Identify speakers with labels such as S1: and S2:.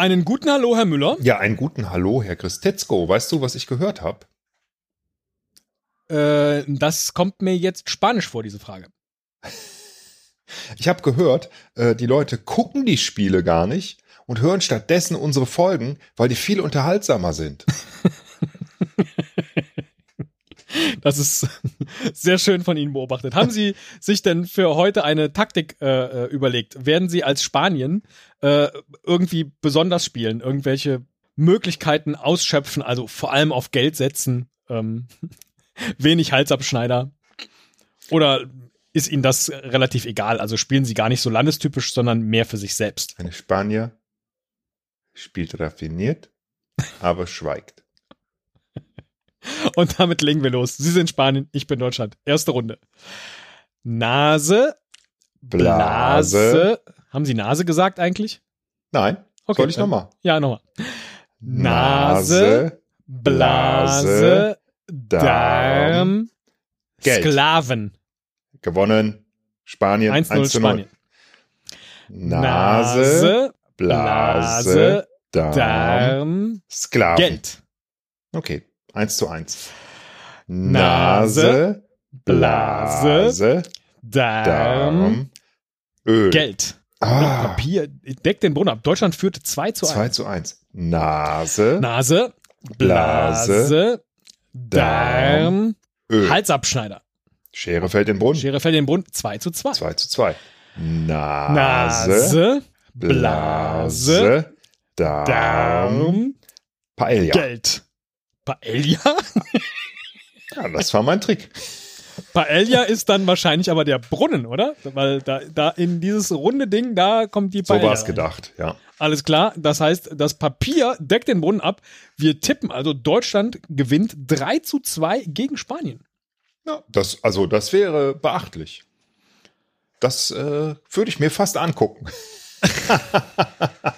S1: Einen guten Hallo, Herr Müller.
S2: Ja, einen guten Hallo, Herr Christetzko. Weißt du, was ich gehört habe?
S1: Äh, das kommt mir jetzt spanisch vor, diese Frage.
S2: Ich habe gehört, äh, die Leute gucken die Spiele gar nicht und hören stattdessen unsere Folgen, weil die viel unterhaltsamer sind.
S1: Das ist sehr schön von Ihnen beobachtet. Haben Sie sich denn für heute eine Taktik äh, äh, überlegt? Werden Sie als Spanien äh, irgendwie besonders spielen? Irgendwelche Möglichkeiten ausschöpfen? Also vor allem auf Geld setzen? Ähm, wenig Halsabschneider? Oder ist Ihnen das relativ egal? Also spielen Sie gar nicht so landestypisch, sondern mehr für sich selbst?
S2: Eine Spanier spielt raffiniert, aber schweigt.
S1: Und damit legen wir los. Sie sind Spanien, ich bin Deutschland. Erste Runde. Nase, Blase. Haben Sie Nase gesagt eigentlich?
S2: Nein.
S1: Okay,
S2: Soll ich nochmal?
S1: Ja, nochmal. Nase, Blase, Darm,
S2: Geld.
S1: Sklaven.
S2: Gewonnen. Spanien
S1: 1-0
S2: 1 zu 0.
S1: Spanien.
S2: Nase, Blase, Darm,
S1: Darm,
S2: Sklaven.
S1: Geld.
S2: Okay, 1 zu 1.
S1: Nase,
S2: Nase, Blase,
S1: Darm,
S2: Darm, Öl.
S1: Geld.
S2: Ah,
S1: Papier. Deckt den Boden ab. Deutschland führte 2 zu 1.
S2: 2 zu 1. Nase,
S1: Nase, Blase, Darm,
S2: Öl.
S1: Halsabschneider.
S2: Schere fällt in den Brunnen.
S1: Schere fällt in den Brunnen. 2 zu 2.
S2: 2 zu 2. Nase,
S1: Nase, Blase,
S2: Blase, Darm,
S1: Darm,
S2: Paella.
S1: Geld. Paella?
S2: Ja, das war mein Trick.
S1: Paella ist dann wahrscheinlich aber der Brunnen, oder? Weil da, da in dieses runde Ding, da kommt die
S2: So
S1: Paella.
S2: war es gedacht, ja.
S1: Alles klar. Das heißt, das Papier deckt den Brunnen ab. Wir tippen also, Deutschland gewinnt 3 zu 2 gegen Spanien.
S2: ja das, also, das wäre beachtlich. Das äh, würde ich mir fast angucken.